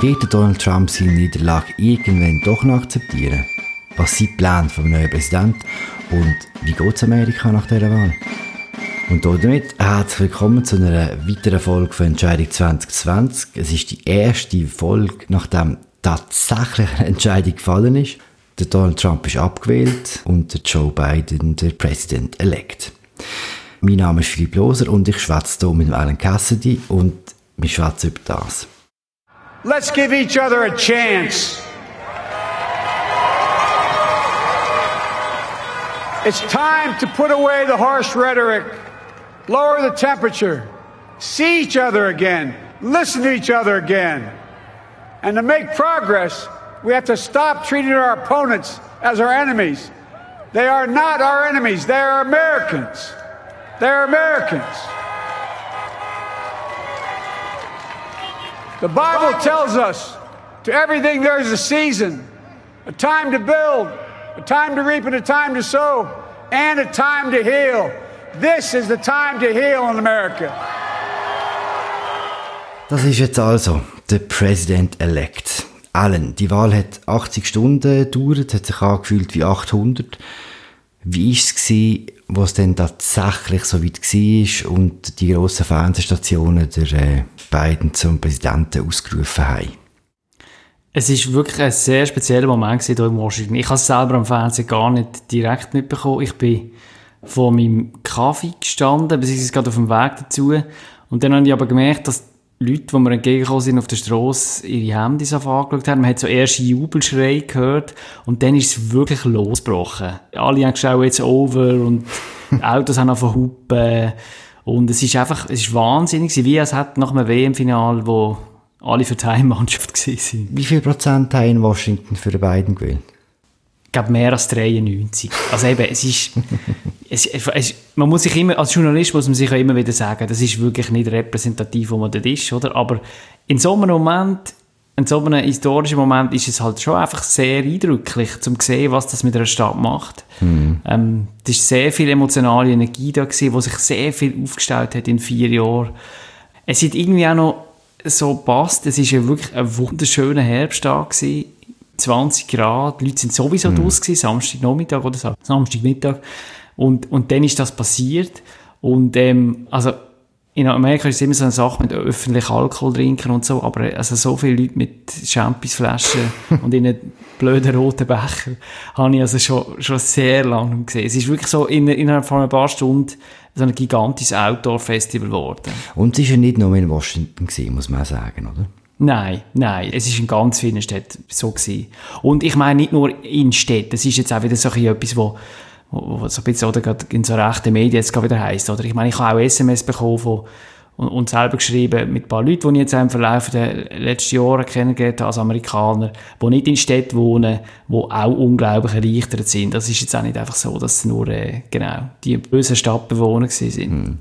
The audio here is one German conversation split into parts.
Wird Donald Trump seine Niederlage irgendwann doch noch akzeptieren? Was sind die Pläne vom neuen Präsidenten und wie geht es Amerika nach dieser Wahl? Und damit herzlich willkommen zu einer weiteren Folge von Entscheidung 2020. Es ist die erste Folge, nachdem tatsächlich eine Entscheidung gefallen ist. Der Donald Trump ist abgewählt und Joe Biden der Präsident-elect. Mein Name ist Philipp Loser und ich schwätze hier mit Alan Cassidy und wir schwätzen über das. Let's give each other a chance. It's time to put away the harsh rhetoric, lower the temperature, see each other again, listen to each other again. And to make progress, we have to stop treating our opponents as our enemies. They are not our enemies, they are Americans. They're Americans. The Bible tells us to everything there's a season, a time to build, a time to reap, and a time to sow, and a time to heal. This is the time to heal in America. Das ist jetzt also der President-elect. Allen, die Wahl hat 80 Stunden gedauert, hat sich angefühlt wie 800. Wie war es, wo es dann tatsächlich so weit war und die grossen Fernsehstationen der äh, beiden zum Präsidenten ausgerufen haben? Es war wirklich ein sehr spezieller Moment hier in Washington. Ich habe es selber am Fernsehen gar nicht direkt mitbekommen. Ich bin vor meinem Kaffee gestanden, beziehungsweise gerade auf dem Weg dazu. Und dann habe ich aber gemerkt, dass Leute, die mir entgegengekommen sind auf der Straße, ihre Handys angeschaut haben. Man hat so erste Jubelschrei gehört und dann ist es wirklich losgebrochen. Alle haben geschaut, jetzt over und Autos haben angefangen hupen. Und es ist einfach, es ist wahnsinnig, wie es hat nach einem WM-Final, wo alle für die Heimmannschaft waren. Wie viel Prozent haben in Washington für die beiden gewählt? Glaube, mehr als 93. Also eben, es ist, es, es, man muss sich immer, als Journalist muss man sich auch immer wieder sagen, das ist wirklich nicht repräsentativ, wo man dort ist, oder? Aber in so einem Moment, in so einem historischen Moment ist es halt schon einfach sehr eindrücklich, zum sehen, was das mit einer Stadt macht. Mhm. Ähm, es ist sehr viel emotionale Energie da gewesen, wo sich sehr viel aufgestellt hat in vier Jahren. Es hat irgendwie auch noch so passt. Es ist ja wirklich ein wunderschöner Herbsttag gewesen. 20 Grad, die Leute sind sowieso mhm. draus gewesen, Samstagnachmittag oder so, Samstagmittag. Und, und dann ist das passiert. Und, ähm, also, in Amerika ist es immer so eine Sache mit öffentlich Alkohol trinken und so, aber also so viele Leute mit Championsflaschen und in einem blöden roten Becher habe ich also schon, schon sehr lange gesehen. Es ist wirklich so in, innerhalb von ein paar Stunden so ein gigantisches Outdoor-Festival geworden. Und es war ja nicht nur in Washington, gewesen, muss man auch sagen, oder? Nein, nein, es ist in ganz vielen Städten so gewesen. Und ich meine nicht nur in Städten, das ist jetzt auch wieder so etwas, wo, wo, wo so ein bisschen oder gerade in so rechten Medien jetzt wieder heisst, oder? Ich meine, ich habe auch SMS bekommen von, und, und selber geschrieben mit ein paar Leuten, die ich jetzt im Verlauf der letzten Jahre kennengelernt habe, als Amerikaner, die nicht in Städten wohnen, die auch unglaublich erleichtert sind. Das ist jetzt auch nicht einfach so, dass es nur, äh, genau, die bösen Stadtbewohner sind. Hm.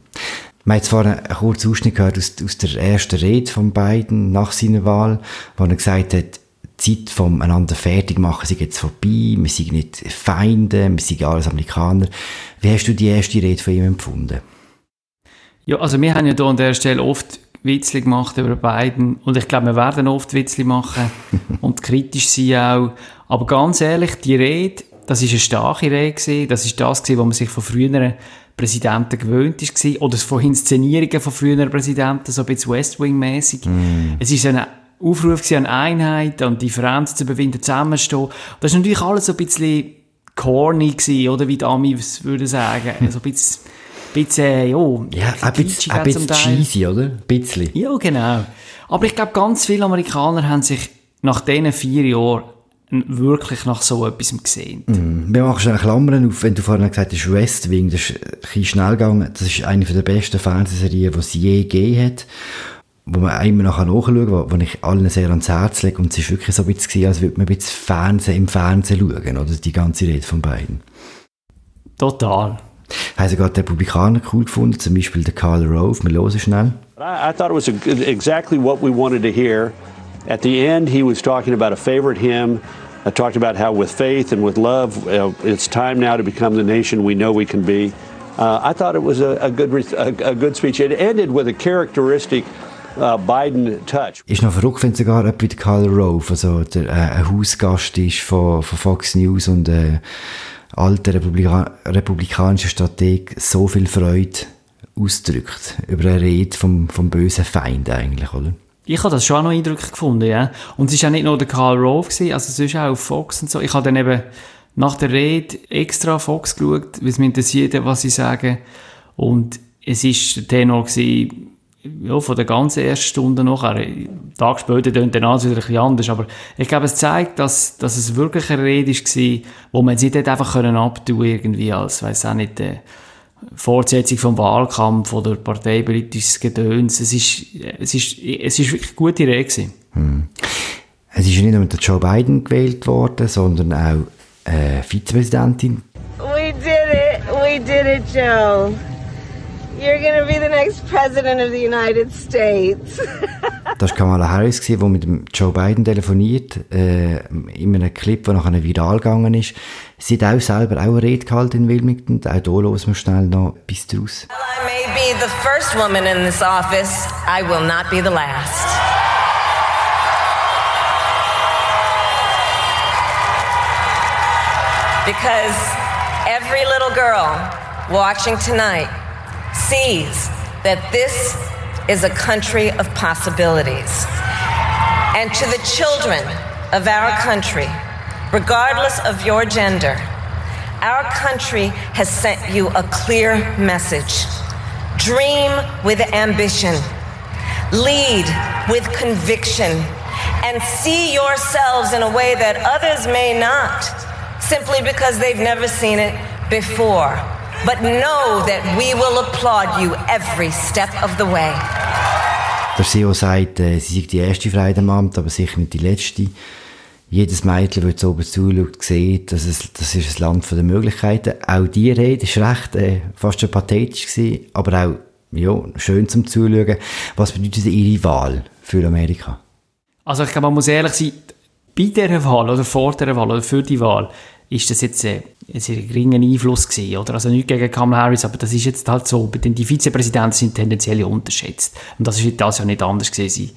Wir haben vorhin einen kurzen Ausschnitt gehört aus, aus der ersten Rede von Biden nach seiner Wahl, wo er gesagt hat, die Zeit vom einander fertig machen sei jetzt vorbei, wir sind nicht Feinde, wir sind alles Amerikaner. Wie hast du die erste Rede von ihm empfunden? Ja, also wir haben ja hier an der Stelle oft Witzli gemacht über Biden und ich glaube, wir werden oft Witzli machen und kritisch sein auch. Aber ganz ehrlich, die Rede, das ist eine starke Rede gewesen. Das ist das gewesen, was man sich von früheren Präsidenten gewöhnt ist gewesen. Oder von Inszenierungen von früheren Präsidenten, so ein bisschen West Wing-mäßig. Mm. Es ist ein Aufruf an Einheit, an Differenzen zu überwinden, zusammenstehen. Das ist natürlich alles so ein bisschen corny gewesen, oder wie die Amis würden sagen. So ein bisschen, bisschen jo, ja, ein bisschen, ein bisschen cheesy, oder? Ein bisschen. Ja, genau. Aber ich glaube, ganz viele Amerikaner haben sich nach diesen vier Jahren wirklich nach so etwas gesehen. Mm. Wir machen schon Klammern auf, wenn du vorhin gesagt hast, West Wing, das ist ein bisschen schnell gegangen. Das ist eine der besten Fernsehserien, die es je gegeben hat. Wo man immer nachher nachschauen kann, wo, wo ich allen sehr ans Herz lege. Und es ist wirklich so ein bisschen, als würde man ein bisschen Fernsehen im Fernsehen schauen, oder? Die ganze Rede von beiden. Total. Haben Sie gerade die Republikaner cool gefunden, zum Beispiel der Karl Rove, wir hören schnell. I, I thought it was a, exactly what we wanted to hear. At the end, he was talking about a favorite hymn. I talked about how, with faith and with love, uh, it's time now to become the nation we know we can be. Uh, I thought it was a, a good, a, a, good speech. It ended with a characteristic uh, Biden touch. Ist noch verrückt, wenn sogar jemand Karl Rove, also der, äh, ein Hausgast ist von, von Fox News und äh, alter Republika republikanischer Strateg, so viel Freude ausdrückt über eine Rede vom, vom bösen Feind eigentlich, oder? Ich habe das schon auch noch eindrücklich gefunden, ja. Und es war ja nicht nur der Karl Rove, gewesen, also es ist auch auf Fox und so. Ich habe dann eben nach der Rede extra Fox geschaut, weil es mich interessiert, was sie sagen. Und es ist der Tenor gewesen, ja, von der ganzen ersten Stunde nachher. Tag später tönt dann alles wieder ein bisschen anders. Aber ich glaube, es zeigt, dass, dass es wirklich eine Rede war, wo man sich nicht einfach können abtun irgendwie als, weiß auch nicht, äh, Fortsetzung vom Wahlkampf oder parteipolitisches Gedöns. Es ist, es ist, es ist wirklich eine gute Rede gewesen. Hm. Es ist nicht nur Joe Biden gewählt worden, sondern auch äh, Vizepräsidentin. We did it. We did it, Joe. You're going to be the next president of the United States. das war Kamala Harris, die mit dem Joe Biden telefoniert, äh, in einem Clip, der nachher viral gegangen ist. Sie hat auch selber auch eine Rede gehalten in Wilmington. Auch hier hören wir schnell noch bis draus. Well, I may be the first woman in this office. I will not be the last. Because every little girl watching tonight sees that this is a country of possibilities. And to the children of our country, regardless of your gender, our country has sent you a clear message. Dream with ambition, lead with conviction, and see yourselves in a way that others may not, simply because they've never seen it before. But know that we will applaud you every step of the way. Der CEO sagt, äh, sie sei die erste Frau im Amt, aber sicher nicht die letzte. Jedes Mädchen, das so oben zuschaut, sieht, dass es, das ist ein Land der Möglichkeiten. Auch die Rede war recht, äh, fast schon pathetisch gewesen, aber auch, ja, schön zum Zuschauen. Was bedeutet Ihre Wahl für Amerika? Also ich glaube, man muss ehrlich sein, bei dieser Wahl oder vor dieser Wahl oder für die Wahl ist das jetzt äh, ein sehr geringer Einfluss gewesen, oder? Also nicht gegen Kamala Harris, aber das ist jetzt halt so. Denn die Vizepräsidenten sind tendenziell unterschätzt. Und das ist das ja nicht anders gewesen.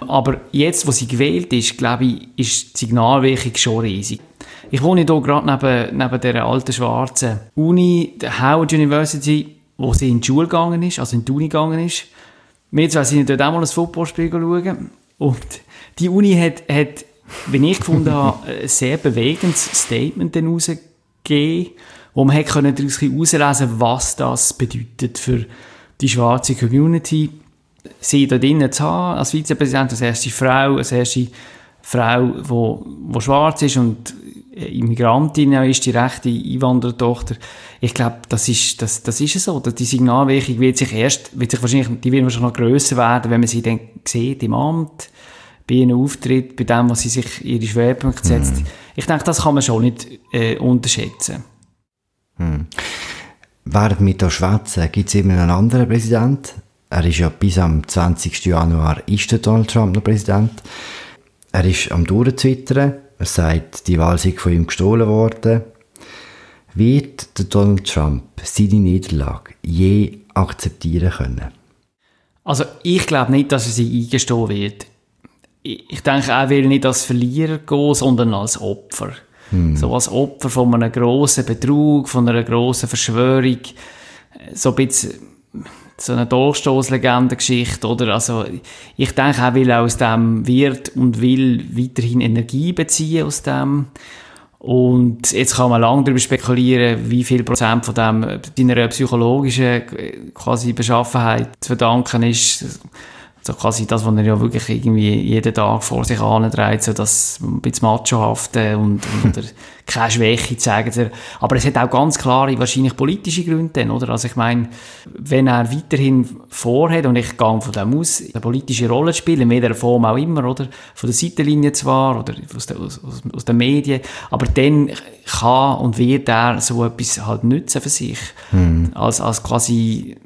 Aber jetzt, wo sie gewählt ist, glaube ich, ist die Signalwirkung schon riesig. Ich wohne hier gerade neben, neben der alten schwarzen Uni, der Howard University, wo sie in die Schule gegangen ist, also in die Uni gegangen ist. Wir zwei sind dort auch mal ein Footballspiel schauen. Und die Uni hat, hat wie ich gefunden habe, ein sehr bewegendes Statement herausgegeben, wo man hätte daraus herauslesen was das bedeutet für die schwarze Community. Sie da drinnen zu haben, als Vizepräsident, als erste Frau, als erste Frau, die wo, wo schwarz ist und Immigrantin ist, die rechte Einwandertochter. Ich glaube, das ist, das, das ist so. Die Signalwirkung wird sich erst, wird sich wahrscheinlich, die wird wahrscheinlich noch grösser werden, wenn man sie dann sieht im Amt bei ihrem Auftritt, bei dem, was sie sich ihre Schwerpunkte setzt. Mm. Ich denke, das kann man schon nicht äh, unterschätzen. Mm. Während wir hier schwätzen, gibt es immer einen anderen Präsident. Er ist ja bis am 20. Januar ist der Donald Trump noch Präsident. Er ist am Durchzwittern. Er sagt, die Wahl sei von ihm gestohlen worden. Wird der Donald Trump seine Niederlage je akzeptieren können? Also ich glaube nicht, dass er sie eingestehen wird ich denke, er will nicht als Verlierer gehen, sondern als Opfer. Hm. So als Opfer von einem grossen Betrug, von einer grossen Verschwörung. So ein bisschen so eine Durchstoßlegendengeschichte, oder? Also, ich denke, er will aus dem wird und will weiterhin Energie beziehen aus dem. Und jetzt kann man lange darüber spekulieren, wie viel Prozent von dem seiner psychologischen quasi Beschaffenheit zu verdanken ist so quasi das, was er ja wirklich irgendwie jeden Tag vor sich antreibt, so das ein bisschen machohafte und, und oder keine Schwäche zeigen. Aber es hat auch ganz klare, wahrscheinlich politische Gründe dann, oder? Also ich meine, wenn er weiterhin vorhat, und ich gehe von dem aus, eine politische Rolle spielen, in welcher Form auch immer, oder? Von der Seitenlinie zwar, oder aus, der, aus, aus den Medien, aber dann kann und wird er so etwas halt nützen für sich. Mhm. Als, als quasi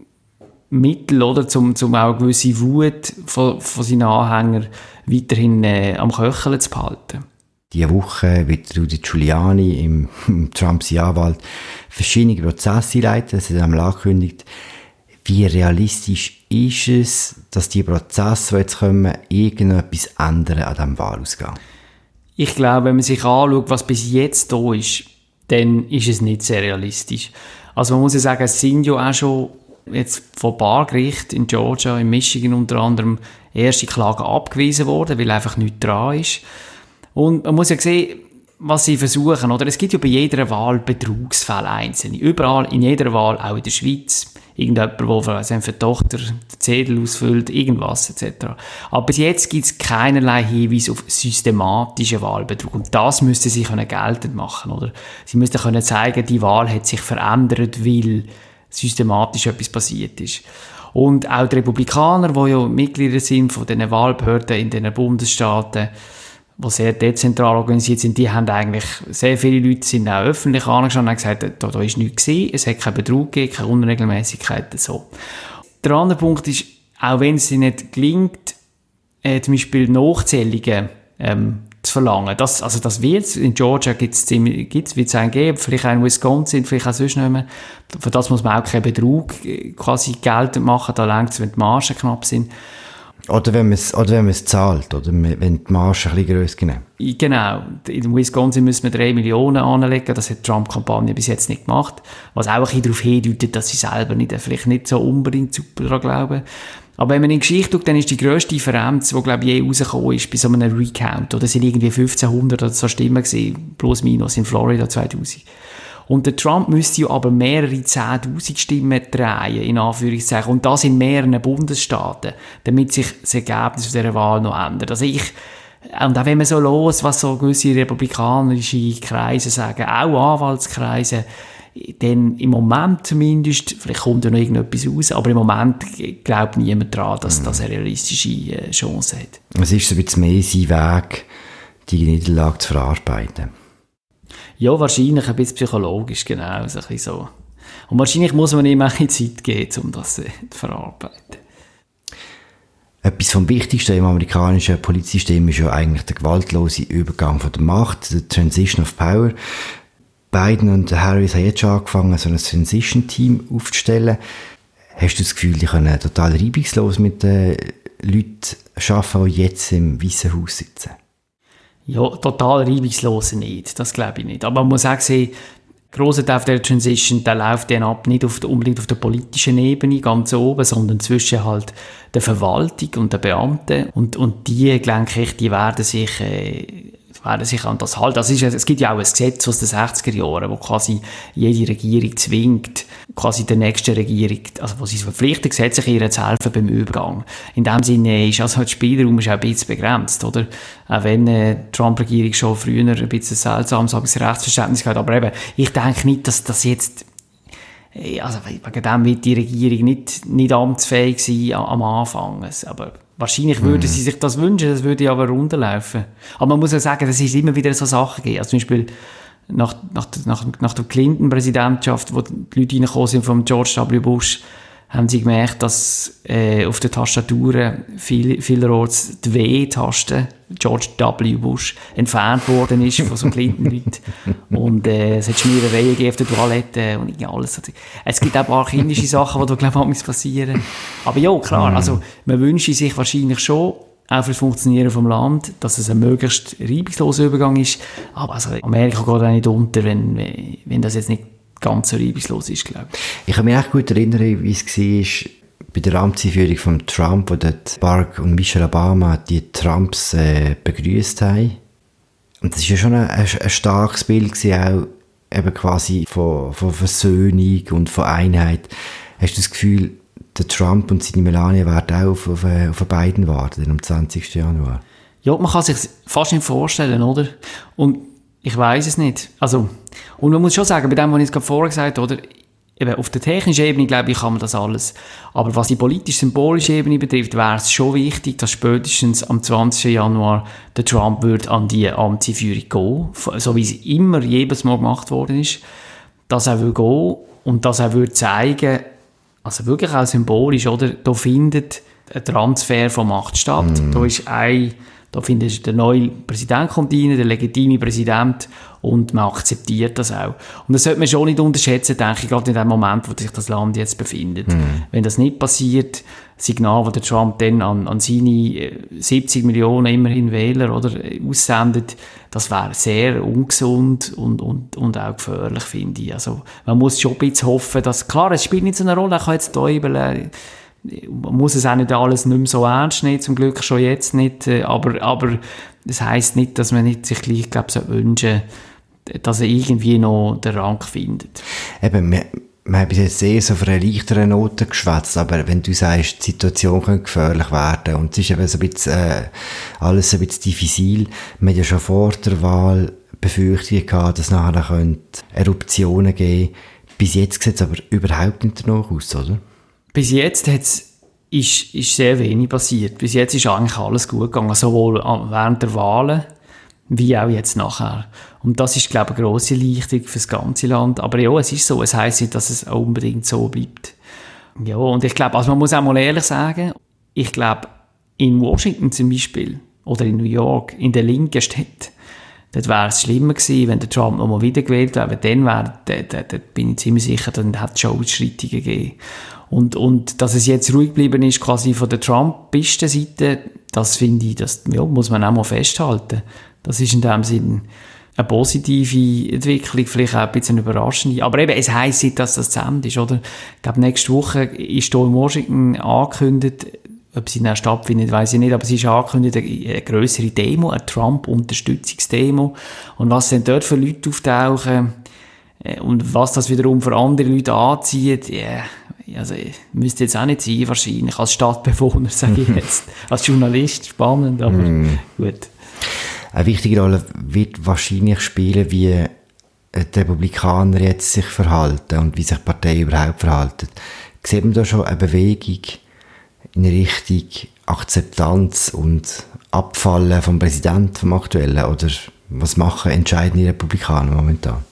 Mittel, oder, zum, zum auch gewisse Wut von, von seinen Anhängern weiterhin äh, am Köcheln zu behalten. Diese Woche wird Rudy Giuliani im, im Trumps Anwalt verschiedene Prozesse leiten, das hat er angekündigt. Wie realistisch ist es, dass die Prozesse, die jetzt kommen, irgendetwas ändern an diesem Wahlausgang? Ich glaube, wenn man sich anschaut, was bis jetzt da ist, dann ist es nicht sehr realistisch. Also man muss ja sagen, es sind ja auch schon jetzt von Bargericht in Georgia, in Michigan unter anderem, erste Klagen abgewiesen worden, weil einfach nichts dran ist. Und man muss ja sehen, was sie versuchen, oder? Es gibt ja bei jeder Wahl Betrugsfälle einzelne. Überall, in jeder Wahl, auch in der Schweiz. Irgendjemand, der für die Tochter den Zettel ausfüllt, irgendwas, etc. Aber bis jetzt gibt es keinerlei Hinweis auf systematischen Wahlbetrug. Und das müsste sie können geltend machen, oder? Sie müssten können zeigen, die Wahl hat sich verändert, weil systematisch etwas passiert ist. Und auch die Republikaner, die ja Mitglieder sind von den Wahlbehörden in den Bundesstaaten, die sehr dezentral organisiert sind, die haben eigentlich, sehr viele Leute sind auch öffentlich angeschaut und haben gesagt, da, da ist nichts gewesen, es hat keinen Betrug gegeben, keine Unregelmäßigkeiten, so. Der andere Punkt ist, auch wenn es nicht gelingt, äh, zum Beispiel Nachzählungen ähm, verlangen. Das, also das wird in Georgia gibt's, wird es einen geben, vielleicht auch in Wisconsin, vielleicht auch sonst nicht mehr. Für das muss man auch keinen Betrug äh, quasi geltend machen, da längt es, wenn die Margen knapp sind. Oder wenn man es, oder wenn man es zahlt, oder wenn die Marge ein bisschen grösser genommen. Genau. In Wisconsin müssen wir 3 Millionen anlegen. Das hat die Trump-Kampagne bis jetzt nicht gemacht. Was auch ein bisschen darauf hindeutet, dass sie selber nicht, vielleicht nicht so unbedingt super daran glauben. Aber wenn man in die Geschichte schaut, dann ist die grösste Differenz, die, glaube ich, je rausgekommen ist, bei so einem Recount. Oder sind irgendwie 1500 oder so Stimmen gewesen, plus minus in Florida 2000. Und der Trump müsste ja aber mehrere 10.000 Stimmen drehen, in Anführungszeichen. Und das in mehreren Bundesstaaten, damit sich das Ergebnis dieser Wahl noch ändert. Also ich, und auch wenn man so los, was so gewisse republikanische Kreise sagen, auch Anwaltskreise, denn im Moment zumindest, vielleicht kommt ja noch irgendetwas raus, aber im Moment glaubt niemand daran, dass mhm. das eine realistische äh, Chance hat. Es ist so ein bisschen mehr sein Weg, die Niederlage zu verarbeiten. Ja, wahrscheinlich ein bisschen psychologisch, genau, so ein so. Und wahrscheinlich muss man ihm auch Zeit geben, um das äh, zu verarbeiten. Etwas vom Wichtigsten im amerikanischen Polizsystem ist ja eigentlich der gewaltlose Übergang von der Macht, der Transition of Power. Biden und Harris haben jetzt schon angefangen, so ein Transition-Team aufzustellen. Hast du das Gefühl, die können total reibungslos mit den Leuten arbeiten, die jetzt im Weißen Haus sitzen? Ja, total reibungslos nicht, das glaube ich nicht. Aber man muss auch sehen, grosser Teil der Transition, der läuft dann ab, nicht auf unbedingt auf der politischen Ebene, ganz oben, sondern zwischen halt der Verwaltung und der Beamten. Und, und die, denke ich, die werden sich äh, werden sich an das halten. Das ist, es gibt ja auch ein Gesetz aus den 60er Jahren, wo quasi jede Regierung zwingt, quasi der nächsten Regierung, also wo sie verpflichtet, gesetzlich ihr zu helfen beim Übergang. In dem Sinne ist also der Spielraum ist auch ein bisschen begrenzt, oder? Auch wenn äh, die Trump-Regierung schon früher ein bisschen seltsames Rechtsverständnis gehabt aber eben, ich denke nicht, dass das jetzt äh, also wegen dem wird die Regierung nicht, nicht amtsfähig sein am Anfang. Aber Wahrscheinlich würden sie sich das wünschen, das würde aber runterlaufen. Aber man muss ja sagen, dass es immer wieder so Sachen gibt. Also zum Beispiel nach, nach, nach, nach der Clinton-Präsidentschaft, wo die Leute reingekommen sind von George W. Bush, haben sie gemerkt, dass äh, auf den Tastaturen viel, vielerorts die W-Taste, George W. Bush, entfernt worden ist von so Clinton-Leuten. und äh, es hat Schmierereien auf der Toilette und alles. Es gibt auch ein paar kindische Sachen, die da, glaube ich, passieren. Aber ja, klar, mhm. also man wünscht sich wahrscheinlich schon, auch für das Funktionieren vom Land, dass es ein möglichst reibungsloser Übergang ist. Aber also Amerika geht auch nicht unter, wenn, wenn das jetzt nicht ganz reibungslos ist, glaube ich. Ich kann mich echt gut erinnern, wie es war bei der Amtseinführung von Trump, wo dort Barack und Michelle Obama die Trumps äh, begrüßt haben. Und das war ja schon ein, ein, starkes Bild gewesen, auch eben quasi von, von Versöhnung und von Einheit. Hast du das Gefühl, der Trump und seine Melania werden auch auf, auf, auf Biden warten am 20. Januar? Ja, man kann sich fast nicht vorstellen, oder? Und ich weiß es nicht. Also, und man muss schon sagen, bei dem, was ich jetzt gerade vorher gesagt habe, oder, eben auf der technischen Ebene, glaube ich, kann man das alles. Aber was die politisch-symbolische Ebene betrifft, wäre es schon wichtig, dass spätestens am 20. Januar der Trump wird an die Amtseinführung gehen, so wie es immer jedes Mal gemacht worden ist, dass er will gehen und dass er will zeigen, also wirklich auch symbolisch, oder, da findet ein Transfer von Macht statt. Mm. Da ist ein Da findet ich, der neue Präsident kommt rein, der legitime Präsident, und man akzeptiert das auch. Und das sollte man schon nicht unterschätzen, denke ich, gerade in dem Moment, wo sich das Land jetzt befindet. Mhm. Wenn das nicht passiert, Signal, das der Trump dann an, an seine 70 äh, Millionen immerhin Wähler oder, äh, aussendet, das wäre sehr ungesund und, und, und auch gefährlich, finde ich. Also, man muss schon ein bisschen hoffen, dass, klar, es spielt nicht so eine Rolle, ich kann jetzt Teubel, äh, man muss es auch nicht alles nicht mehr so ernst nehmen, zum Glück schon jetzt nicht, aber, aber das heisst nicht, dass man nicht sich gleich, glaube ich, wünschen dass er irgendwie noch den Rang findet. Eben, wir, wir haben bis jetzt sehr so auf einer leichteren Note geschwätzt, aber wenn du sagst, die Situation könnte gefährlich werden und es ist eben so ein bisschen, äh, alles ein bisschen diffizil, wir haben ja schon vor der Wahl Befürchtungen gehabt, dass nachher könnte Eruptionen geben Bis jetzt sieht es aber überhaupt nicht danach aus, oder? Bis jetzt hat's ist, ist sehr wenig passiert. Bis jetzt ist eigentlich alles gut gegangen, sowohl während der Wahlen wie auch jetzt nachher. Und das ist, glaube ich, eine grosse Erleichterung für das ganze Land. Aber ja, es ist so, es heisst nicht, dass es unbedingt so bleibt. Ja, und ich glaube, also man muss auch mal ehrlich sagen, ich glaube, in Washington zum Beispiel oder in New York, in der linken Stadt, dort wäre es schlimmer gewesen, wenn der Trump nochmal wiedergewählt wäre, dann wäre, da, da, da bin ich ziemlich sicher, dann hätte es schon Ausschreitungen gegeben. Und, und dass es jetzt ruhig geblieben ist, quasi von der Trump-Seite, das finde ich, das ja, muss man auch mal festhalten. Das ist in dem Sinn eine positive Entwicklung, vielleicht auch ein bisschen überraschend. Aber eben, es heisst nicht, dass das zu Ende ist, oder? Ich glaube, nächste Woche ist hier in Washington angekündigt, ob sie dann stattfindet, weiß ich nicht, aber es ist angekündigt, eine größere Demo, eine Trump-Unterstützungsdemo. Und was denn dort für Leute auftauchen, äh, und was das wiederum für andere Leute anzieht, yeah, also müsste jetzt auch nicht sein, wahrscheinlich, als Stadtbewohner, sage ich jetzt. als Journalist, spannend, aber mm. gut. Eine wichtige Rolle wird wahrscheinlich spielen, wie äh, die Republikaner jetzt sich verhalten und wie sich die Partei überhaupt verhalten. Sieht man da schon eine Bewegung in Richtung Akzeptanz und Abfallen vom Präsidenten, vom aktuellen? Oder was machen entscheidende Republikaner momentan?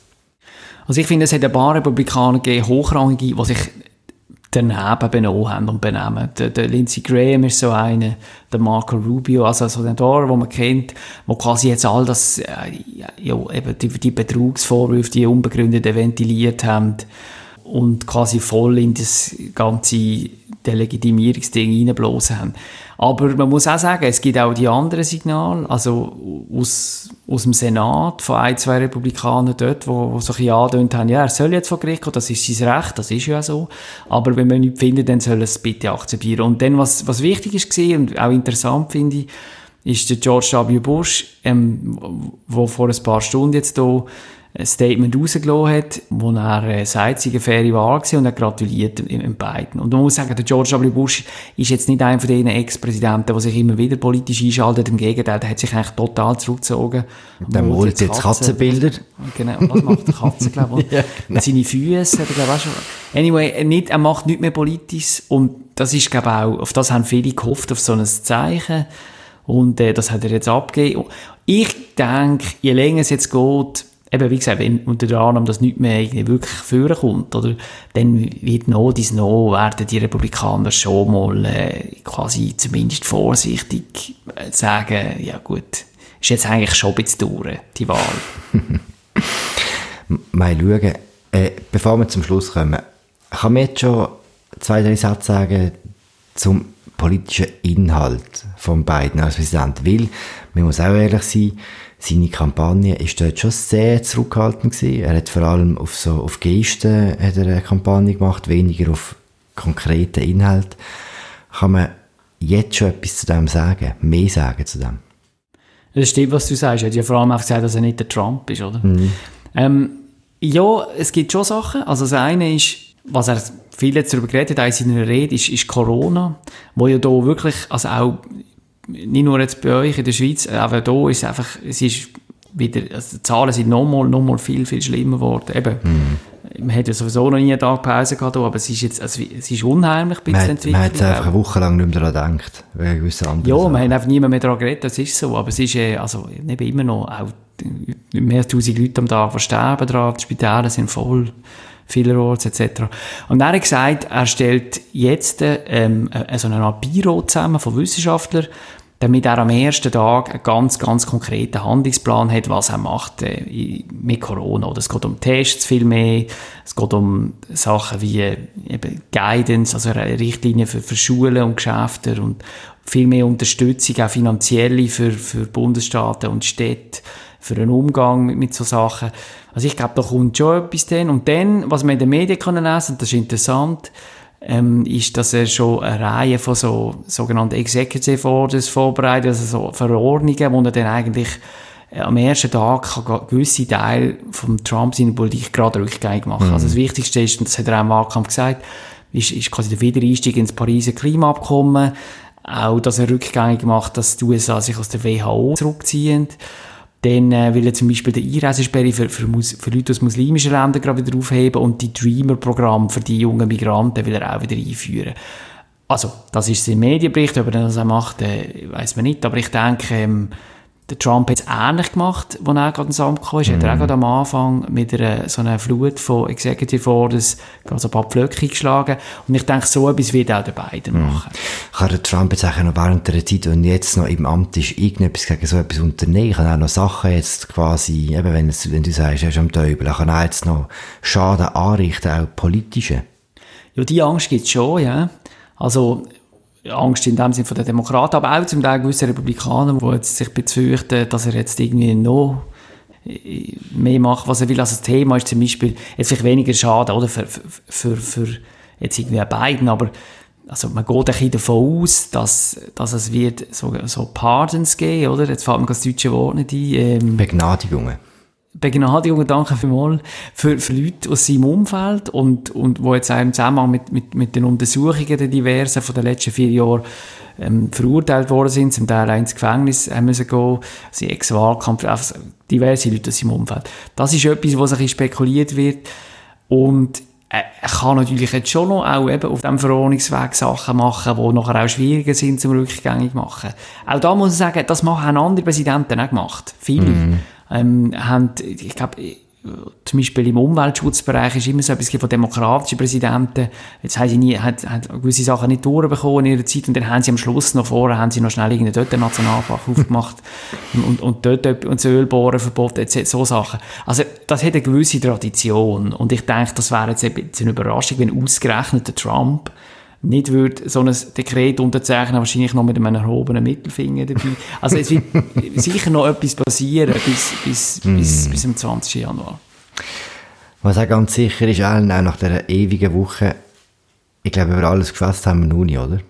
Also ich finde, es hat ein paar Republikaner gegeben, hochrangige, die sich daneben benommen haben und benehmen. Der, der Lindsey Graham ist so einer, der Marco Rubio, also so der Dor, wo man kennt, wo quasi jetzt all das, äh, ja, eben die, die Betrugsvorwürfe, die unbegründeten ventiliert haben und quasi voll in das ganze Delegitimierungsding reinblasen haben. Aber man muss auch sagen, es gibt auch die anderen Signale, also aus, aus dem Senat von ein, zwei Republikanern dort, wo, wo so ein bisschen angedeutet haben, ja, er soll jetzt vor Gericht kommen, das ist sein Recht, das ist ja so. Aber wenn man nichts findet, dann soll er es bitte akzeptieren. Und dann, was, was wichtig ist und auch interessant finde ich, ist der George W. Bush, ähm, wo vor ein paar Stunden jetzt hier ein Statement rausgelassen hat, wo er äh, sagt, es eine faire Wahl war und er gratuliert in beiden. Und man muss sagen, der George W. Bush ist jetzt nicht einer von den Ex-Präsidenten, der sich immer wieder politisch einschaltet. Im Gegenteil, der hat sich eigentlich total zurückgezogen. Der malt jetzt Katzenbilder. Genau, was macht der Katze, glaube ich? ja, genau. Seine Füße, hat er, glaube ich, schon. Anyway, nicht, er macht nichts mehr politisch und das ist, glaube ich, auch, auf das haben viele gehofft, auf so ein Zeichen. Und äh, das hat er jetzt abgegeben. Ich denke, je länger es jetzt geht, eben, wie gesagt, wenn unter der Annahme, dass nichts mehr wirklich führen kommt, oder, dann wird noch dies noch, werden die Republikaner schon mal, äh, quasi zumindest vorsichtig äh, sagen, ja gut, ist jetzt eigentlich schon ein bisschen durch, die Wahl. mal schauen, äh, bevor wir zum Schluss kommen, kann man jetzt schon zwei, drei Sätze sagen zum politischen Inhalt von Biden als Präsident? Weil, man muss auch ehrlich sein, seine Kampagne ist dort schon sehr zurückhaltend gewesen. Er hat vor allem auf so, auf Gesten hat er eine Kampagne gemacht, weniger auf konkrete Inhalt. Kann man jetzt schon etwas zu dem sagen? Mehr sagen zu dem? Das stimmt, was du sagst. Er hat ja vor allem auch gesagt, dass er nicht der Trump ist, oder? Mhm. Ähm, ja, es gibt schon Sachen. Also das eine ist, was er viel jetzt darüber geredet hat, in seiner Rede, ist, ist Corona, wo ja da wirklich, also auch nicht nur jetzt bei euch in der Schweiz, aber da ist einfach, es ist wieder, also die Zahlen sind nochmal, nochmal viel, viel schlimmer geworden. Eben, mhm. man hat ja sowieso noch nie einen Tag Pause gehabt, aber es ist jetzt, also es ist unheimlich bisschen entwickelt. Man hat einfach eine Woche lang nicht mehr daran gedacht, wegen gewissen anderen Ja, Sachen. man hat einfach niemand mehr daran geredet, das ist so, aber es ist, äh, also, eben immer noch, auch mehr als 1000 Leute am Tag versterben daran, die Spitäle sind voll vielerorts etc. Und er hat gesagt, er stellt jetzt ähm, so eine Art Büro zusammen von Wissenschaftlern, damit er am ersten Tag einen ganz, ganz konkreten Handlungsplan hat, was er macht äh, mit Corona. Oder es geht um Tests viel mehr, es geht um Sachen wie äh, eben Guidance, also Richtlinien für, für Schulen und Geschäfte und viel mehr Unterstützung, auch finanzielle für, für Bundesstaaten und Städte, für einen Umgang mit, mit so Sachen. Also ich glaube, da kommt schon etwas dann. Und dann, was wir in den Medien können lesen, das ist interessant, ähm, ist, dass er schon eine Reihe von so sogenannten Executive Orders vorbereitet, also so Verordnungen, wo er dann eigentlich äh, am ersten Tag kann gewisse Teile von Trump seiner Politik gerade rückgängig machen. Mhm. Also das Wichtigste ist, und das hat er auch im Wahlkampf gesagt, ist, ist quasi der Wiedereinstieg ins Pariser Klimaabkommen, auch, dass er rückgängig macht, dass die USA sich aus der WHO zurückziehen. Dann äh, will er zum Beispiel die Einreisesperre für, für, für Leute aus muslimischen Ländern gerade wieder aufheben und die Dreamer-Programm für die jungen Migranten will er auch wieder einführen. Also, das ist sein Medienbericht, ob er das auch macht, äh, weiß man nicht, aber ich denke, ähm, der Trump hat es ähnlich gemacht, als er gerade ins Amt kam. Mm. Hat er auch mhm. gerade am Anfang mit einer, so einer Flut von Executive Orders gerade ein paar Pflöcke geschlagen. Und ich denke, so etwas wird auch der Biden mm. machen. Kann der Trump jetzt auch noch während der Zeit, und jetzt noch im Amt ist, irgendetwas gegen so etwas unternehmen? Kann auch noch Sachen jetzt quasi, eben wenn, es, wenn du sagst, er ist am Teufel, kann er jetzt noch Schaden anrichten, auch politische? Ja, die Angst gibt es schon, ja. Also, Angst in dem Sinne von den Demokraten, aber auch zum Teil gewissen Republikaner, die jetzt sich befürchten, dass er jetzt irgendwie noch äh, mehr macht, was er will. Also das Thema ist zum Beispiel jetzt vielleicht weniger schade, oder, für, für, für jetzt irgendwie beiden, aber also man geht ein bisschen davon aus, dass, dass es wird so, so Pardons geben, oder? Jetzt fällt mir das deutsche Wort nicht ein. Ähm, Begnadigungen. Begnadigungen, danke vielmals, für, für Leute aus seinem Umfeld und, und wo jetzt auch im Zusammenhang mit, mit, mit den Untersuchungen der diversen von den letzten vier Jahren ähm, verurteilt worden sind, zum Teil auch ins Gefängnis haben müssen gehen, sie Ex-Wahlkampf, also diverse Leute aus seinem Umfeld. Das ist etwas, was ein bisschen spekuliert wird und er kann natürlich jetzt schon noch auch eben auf dem Verordnungsweg Sachen machen, die nachher auch schwieriger sind zum rückgängig machen. Auch da muss ich sagen, das machen andere Präsidenten auch gemacht. Viele. Mm ähm, haben, ich glaube, zum Beispiel im Umweltschutzbereich ist immer so etwas von demokratischen Präsidenten. Jetzt haben sie nie, hat, hat gewisse Sachen nicht durchbekommen in ihrer Zeit und dann haben sie am Schluss noch vorher, haben sie noch schnell irgendwie dort Nationalpark aufgemacht und, und dort und das Ölbohren verboten, etc. so Sachen. Also, das hat eine gewisse Tradition und ich denke, das wäre jetzt eine Überraschung, wenn ausgerechnet der Trump nicht würde so ein Dekret unterzeichnen, wahrscheinlich noch mit einem erhobenen Mittelfinger dabei. Also es wird sicher noch etwas passieren bis, bis, mm. bis, bis zum 20. Januar. Was auch ganz sicher ist, auch nach dieser ewigen Woche, ich glaube, über alles gefasst haben wir noch nicht, oder?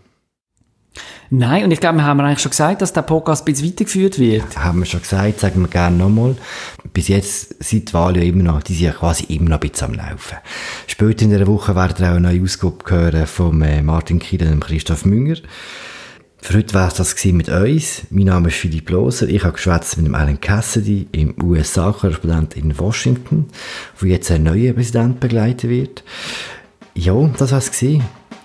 Nein, und ich glaube, wir haben eigentlich schon gesagt, dass der Podcast ein bisschen weitergeführt wird. Haben wir schon gesagt, sagen wir gerne nochmal. Bis jetzt sind die Wahlen ja immer noch, die sind ja quasi immer noch ein bisschen am Laufen. Später in der Woche werden wir auch eine neue Ausgabe hören von äh, Martin Kielen und Christoph Münger. Für heute war es das mit uns. Mein Name ist Philipp Loser. Ich habe geschwätzt mit Alan Cassidy, im USA-Korrespondent in Washington, wo jetzt ein neuer Präsident begleiten wird. Ja, das war es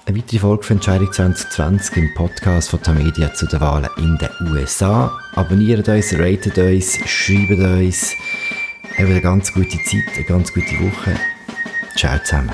eine weitere Folge von Entscheidung 2020 im Podcast von Tamedia zu den Wahlen in den USA. Abonniert uns, ratet uns, schreibt uns. Habt eine ganz gute Zeit, eine ganz gute Woche. Ciao zusammen.